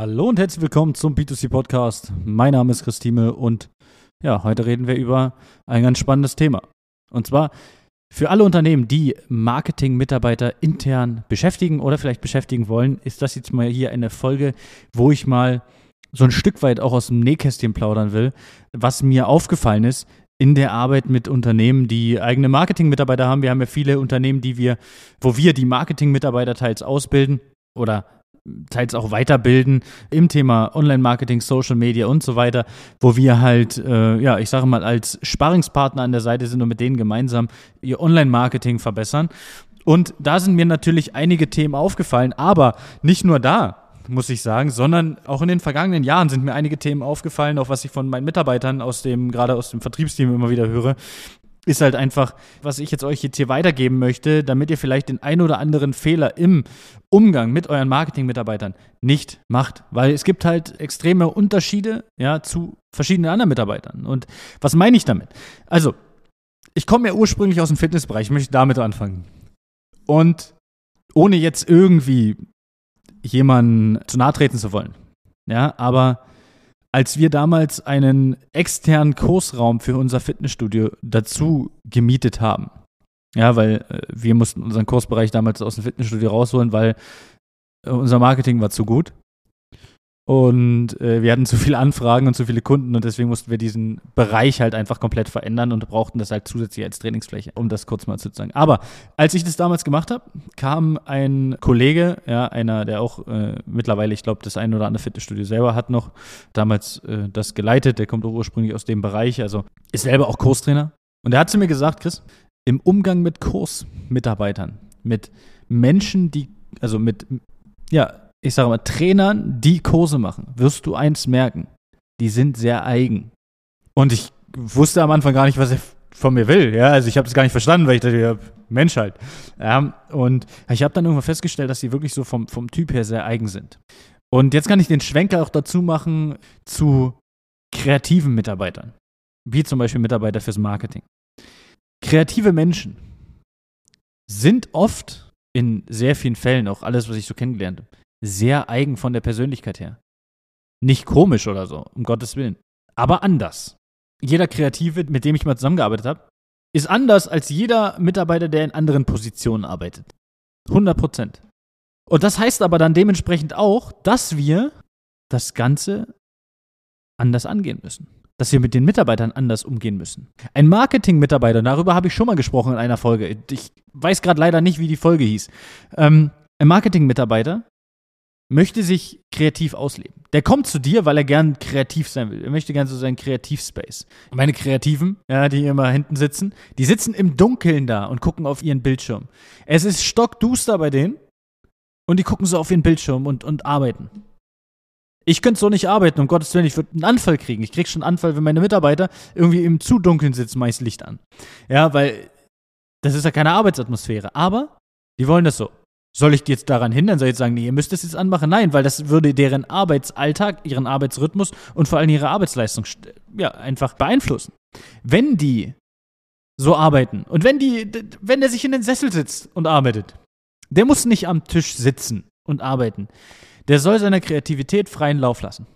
Hallo und herzlich willkommen zum B2C Podcast. Mein Name ist Christine und ja, heute reden wir über ein ganz spannendes Thema. Und zwar für alle Unternehmen, die Marketing-Mitarbeiter intern beschäftigen oder vielleicht beschäftigen wollen, ist das jetzt mal hier eine Folge, wo ich mal so ein Stück weit auch aus dem Nähkästchen plaudern will, was mir aufgefallen ist in der Arbeit mit Unternehmen, die eigene Marketing-Mitarbeiter haben. Wir haben ja viele Unternehmen, die wir, wo wir die Marketing-Mitarbeiter teils ausbilden oder teils auch weiterbilden im Thema Online-Marketing, Social Media und so weiter, wo wir halt, äh, ja, ich sage mal, als Sparringspartner an der Seite sind und mit denen gemeinsam ihr Online-Marketing verbessern. Und da sind mir natürlich einige Themen aufgefallen, aber nicht nur da, muss ich sagen, sondern auch in den vergangenen Jahren sind mir einige Themen aufgefallen, auch was ich von meinen Mitarbeitern aus dem, gerade aus dem Vertriebsteam immer wieder höre, ist halt einfach, was ich jetzt euch jetzt hier weitergeben möchte, damit ihr vielleicht den ein oder anderen Fehler im Umgang mit euren Marketing-Mitarbeitern nicht macht. Weil es gibt halt extreme Unterschiede ja, zu verschiedenen anderen Mitarbeitern. Und was meine ich damit? Also, ich komme ja ursprünglich aus dem Fitnessbereich, ich möchte damit anfangen. Und ohne jetzt irgendwie jemanden zu nahe treten zu wollen. Ja, aber als wir damals einen externen Kursraum für unser Fitnessstudio dazu gemietet haben. Ja, weil äh, wir mussten unseren Kursbereich damals aus dem Fitnessstudio rausholen, weil äh, unser Marketing war zu gut. Und äh, wir hatten zu viele Anfragen und zu viele Kunden und deswegen mussten wir diesen Bereich halt einfach komplett verändern und brauchten das halt zusätzlich als Trainingsfläche, um das kurz mal zu sagen. Aber als ich das damals gemacht habe, kam ein Kollege, ja, einer, der auch äh, mittlerweile, ich glaube, das ein oder andere Fitnessstudio selber hat noch, damals äh, das geleitet, der kommt auch ursprünglich aus dem Bereich, also ist selber auch Kurstrainer. Und der hat zu mir gesagt, Chris, im Umgang mit Kursmitarbeitern, mit Menschen, die, also mit, ja, ich sage mal, Trainern, die Kurse machen, wirst du eins merken. Die sind sehr eigen. Und ich wusste am Anfang gar nicht, was er von mir will. Ja, also ich habe das gar nicht verstanden, weil ich dachte, ja, Mensch halt. Ja, und ich habe dann irgendwann festgestellt, dass sie wirklich so vom, vom Typ her sehr eigen sind. Und jetzt kann ich den Schwenker auch dazu machen zu kreativen Mitarbeitern. Wie zum Beispiel Mitarbeiter fürs Marketing. Kreative Menschen sind oft in sehr vielen Fällen, auch alles, was ich so kennengelernt habe, sehr eigen von der Persönlichkeit her. Nicht komisch oder so, um Gottes Willen. Aber anders. Jeder Kreative, mit dem ich mal zusammengearbeitet habe, ist anders als jeder Mitarbeiter, der in anderen Positionen arbeitet. 100 Prozent. Und das heißt aber dann dementsprechend auch, dass wir das Ganze anders angehen müssen. Dass wir mit den Mitarbeitern anders umgehen müssen. Ein Marketing-Mitarbeiter, darüber habe ich schon mal gesprochen in einer Folge. Ich weiß gerade leider nicht, wie die Folge hieß. Ähm, ein Marketing-Mitarbeiter möchte sich kreativ ausleben. Der kommt zu dir, weil er gern kreativ sein will. Er möchte gern so seinen Kreativspace. Meine Kreativen, ja, die immer hinten sitzen, die sitzen im Dunkeln da und gucken auf ihren Bildschirm. Es ist stockduster bei denen und die gucken so auf ihren Bildschirm und, und arbeiten. Ich könnte so nicht arbeiten, um Gottes Willen, ich würde einen Anfall kriegen. Ich kriege schon einen Anfall, wenn meine Mitarbeiter irgendwie im zu dunkeln sitzen, meist Licht an. Ja, weil das ist ja keine Arbeitsatmosphäre. Aber die wollen das so. Soll ich die jetzt daran hindern? Soll ich jetzt sagen, nee, ihr müsst das jetzt anmachen? Nein, weil das würde deren Arbeitsalltag, ihren Arbeitsrhythmus und vor allem ihre Arbeitsleistung ja, einfach beeinflussen. Wenn die so arbeiten und wenn die, wenn der sich in den Sessel sitzt und arbeitet, der muss nicht am Tisch sitzen und arbeiten. Der soll seiner Kreativität freien Lauf lassen.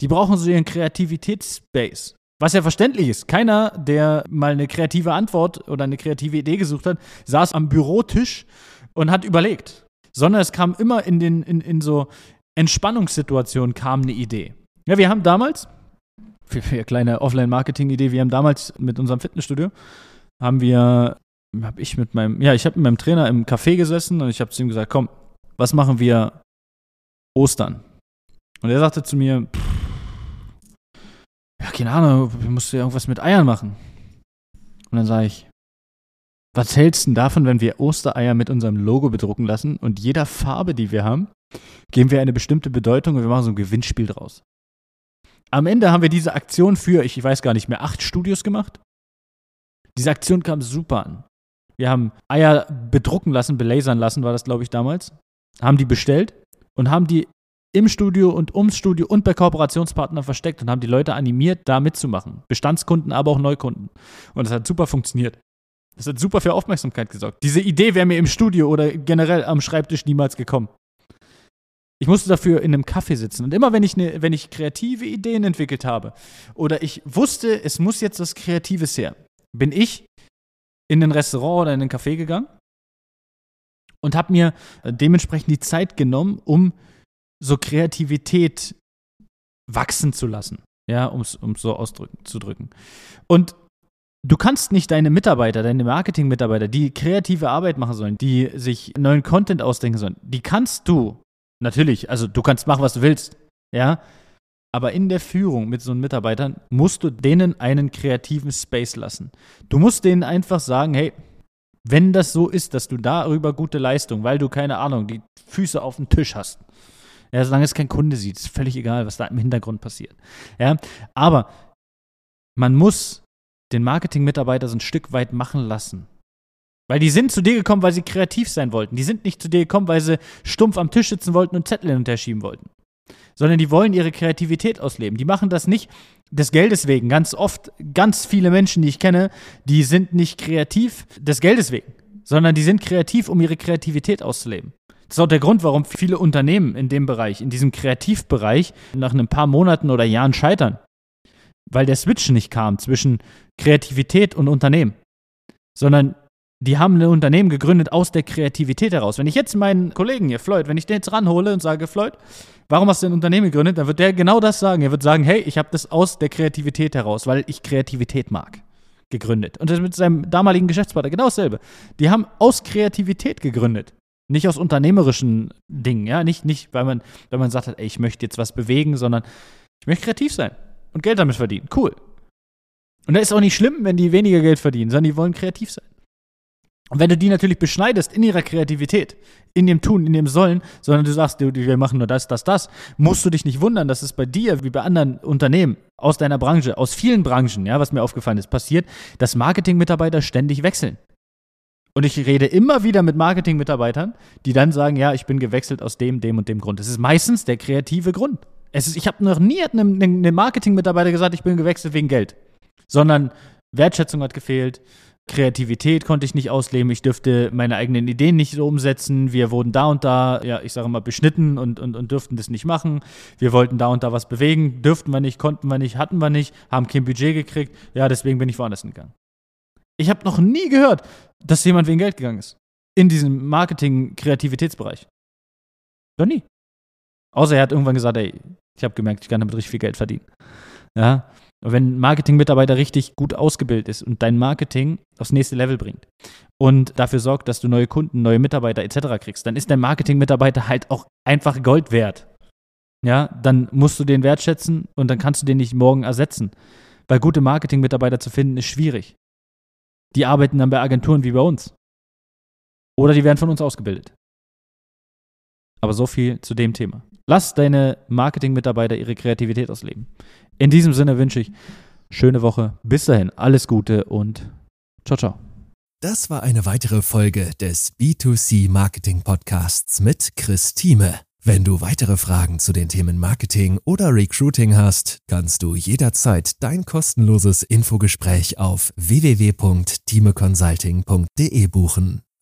Die brauchen so ihren Kreativitätsspace. Was ja verständlich ist. Keiner, der mal eine kreative Antwort oder eine kreative Idee gesucht hat, saß am Bürotisch und hat überlegt, sondern es kam immer in, den, in, in so Entspannungssituationen kam eine Idee. Ja, wir haben damals, für, für eine kleine Offline-Marketing-Idee, wir haben damals mit unserem Fitnessstudio, haben wir, habe ich mit meinem, ja, ich habe mit meinem Trainer im Café gesessen und ich habe zu ihm gesagt, komm, was machen wir Ostern? Und er sagte zu mir, ja, keine Ahnung, wir mussten ja irgendwas mit Eiern machen. Und dann sage ich, was hältst du davon, wenn wir Ostereier mit unserem Logo bedrucken lassen und jeder Farbe, die wir haben, geben wir eine bestimmte Bedeutung und wir machen so ein Gewinnspiel draus? Am Ende haben wir diese Aktion für, ich weiß gar nicht mehr, acht Studios gemacht. Diese Aktion kam super an. Wir haben Eier bedrucken lassen, belasern lassen, war das, glaube ich, damals. Haben die bestellt und haben die im Studio und ums Studio und bei Kooperationspartnern versteckt und haben die Leute animiert, da mitzumachen. Bestandskunden, aber auch Neukunden. Und das hat super funktioniert. Das hat super für Aufmerksamkeit gesorgt. Diese Idee wäre mir im Studio oder generell am Schreibtisch niemals gekommen. Ich musste dafür in einem Café sitzen. Und immer wenn ich, ne, wenn ich kreative Ideen entwickelt habe oder ich wusste, es muss jetzt was Kreatives her, bin ich in ein Restaurant oder in ein Café gegangen und habe mir dementsprechend die Zeit genommen, um so Kreativität wachsen zu lassen. Ja, um es so auszudrücken. Und du kannst nicht deine Mitarbeiter, deine Marketing-Mitarbeiter, die kreative Arbeit machen sollen, die sich neuen Content ausdenken sollen, die kannst du natürlich, also du kannst machen, was du willst. Ja, aber in der Führung mit so einen Mitarbeitern musst du denen einen kreativen Space lassen. Du musst denen einfach sagen, hey, wenn das so ist, dass du darüber gute Leistung, weil du keine Ahnung, die Füße auf dem Tisch hast, ja, solange es kein Kunde sieht, ist völlig egal, was da im Hintergrund passiert. Ja, aber man muss den Marketing-Mitarbeiter so ein Stück weit machen lassen. Weil die sind zu dir gekommen, weil sie kreativ sein wollten. Die sind nicht zu dir gekommen, weil sie stumpf am Tisch sitzen wollten und Zettel hin und her schieben wollten. Sondern die wollen ihre Kreativität ausleben. Die machen das nicht des Geldes wegen. Ganz oft, ganz viele Menschen, die ich kenne, die sind nicht kreativ des Geldes wegen, sondern die sind kreativ, um ihre Kreativität auszuleben. Das ist auch der Grund, warum viele Unternehmen in dem Bereich, in diesem Kreativbereich, nach ein paar Monaten oder Jahren scheitern. Weil der Switch nicht kam zwischen Kreativität und Unternehmen. Sondern die haben ein Unternehmen gegründet aus der Kreativität heraus. Wenn ich jetzt meinen Kollegen hier, Floyd, wenn ich den jetzt ranhole und sage, Floyd, warum hast du ein Unternehmen gegründet, dann wird der genau das sagen. Er wird sagen, hey, ich habe das aus der Kreativität heraus, weil ich Kreativität mag, gegründet. Und das mit seinem damaligen Geschäftspartner genau dasselbe. Die haben aus Kreativität gegründet. Nicht aus unternehmerischen Dingen, ja, nicht, nicht weil, man, weil man sagt ey, ich möchte jetzt was bewegen, sondern ich möchte kreativ sein und Geld damit verdienen. Cool. Und da ist auch nicht schlimm, wenn die weniger Geld verdienen, sondern die wollen kreativ sein. Und wenn du die natürlich beschneidest in ihrer Kreativität, in dem Tun, in dem Sollen, sondern du sagst, wir machen nur das, das, das, musst du dich nicht wundern, dass es bei dir, wie bei anderen Unternehmen aus deiner Branche, aus vielen Branchen, ja, was mir aufgefallen ist, passiert, dass Marketingmitarbeiter ständig wechseln. Und ich rede immer wieder mit Marketing-Mitarbeitern, die dann sagen, ja, ich bin gewechselt aus dem, dem und dem Grund. Das ist meistens der kreative Grund. Es ist, ich habe noch nie einem, einem Marketing-Mitarbeiter gesagt, ich bin gewechselt wegen Geld. Sondern Wertschätzung hat gefehlt, Kreativität konnte ich nicht ausleben, ich dürfte meine eigenen Ideen nicht so umsetzen, wir wurden da und da, ja, ich sage mal, beschnitten und, und, und dürften das nicht machen. Wir wollten da und da was bewegen, dürften wir nicht, konnten wir nicht, hatten wir nicht, haben kein Budget gekriegt, ja, deswegen bin ich woanders hingegangen. Ich habe noch nie gehört, dass jemand wegen Geld gegangen ist. In diesem Marketing-Kreativitätsbereich. Noch nie. Außer er hat irgendwann gesagt, ey, ich habe gemerkt, ich kann damit richtig viel Geld verdienen. Ja. Und wenn Marketing-Mitarbeiter richtig gut ausgebildet ist und dein Marketing aufs nächste Level bringt und dafür sorgt, dass du neue Kunden, neue Mitarbeiter etc. kriegst, dann ist dein Marketing-Mitarbeiter halt auch einfach Gold wert. Ja, dann musst du den wertschätzen und dann kannst du den nicht morgen ersetzen. Weil gute Marketing-Mitarbeiter zu finden ist schwierig. Die arbeiten dann bei Agenturen wie bei uns. Oder die werden von uns ausgebildet. Aber so viel zu dem Thema. Lass deine Marketing-Mitarbeiter ihre Kreativität ausleben. In diesem Sinne wünsche ich schöne Woche. Bis dahin, alles Gute und ciao, ciao. Das war eine weitere Folge des B2C Marketing Podcasts mit Chris Thieme. Wenn du weitere Fragen zu den Themen Marketing oder Recruiting hast, kannst du jederzeit dein kostenloses Infogespräch auf www.timeconsulting.de buchen.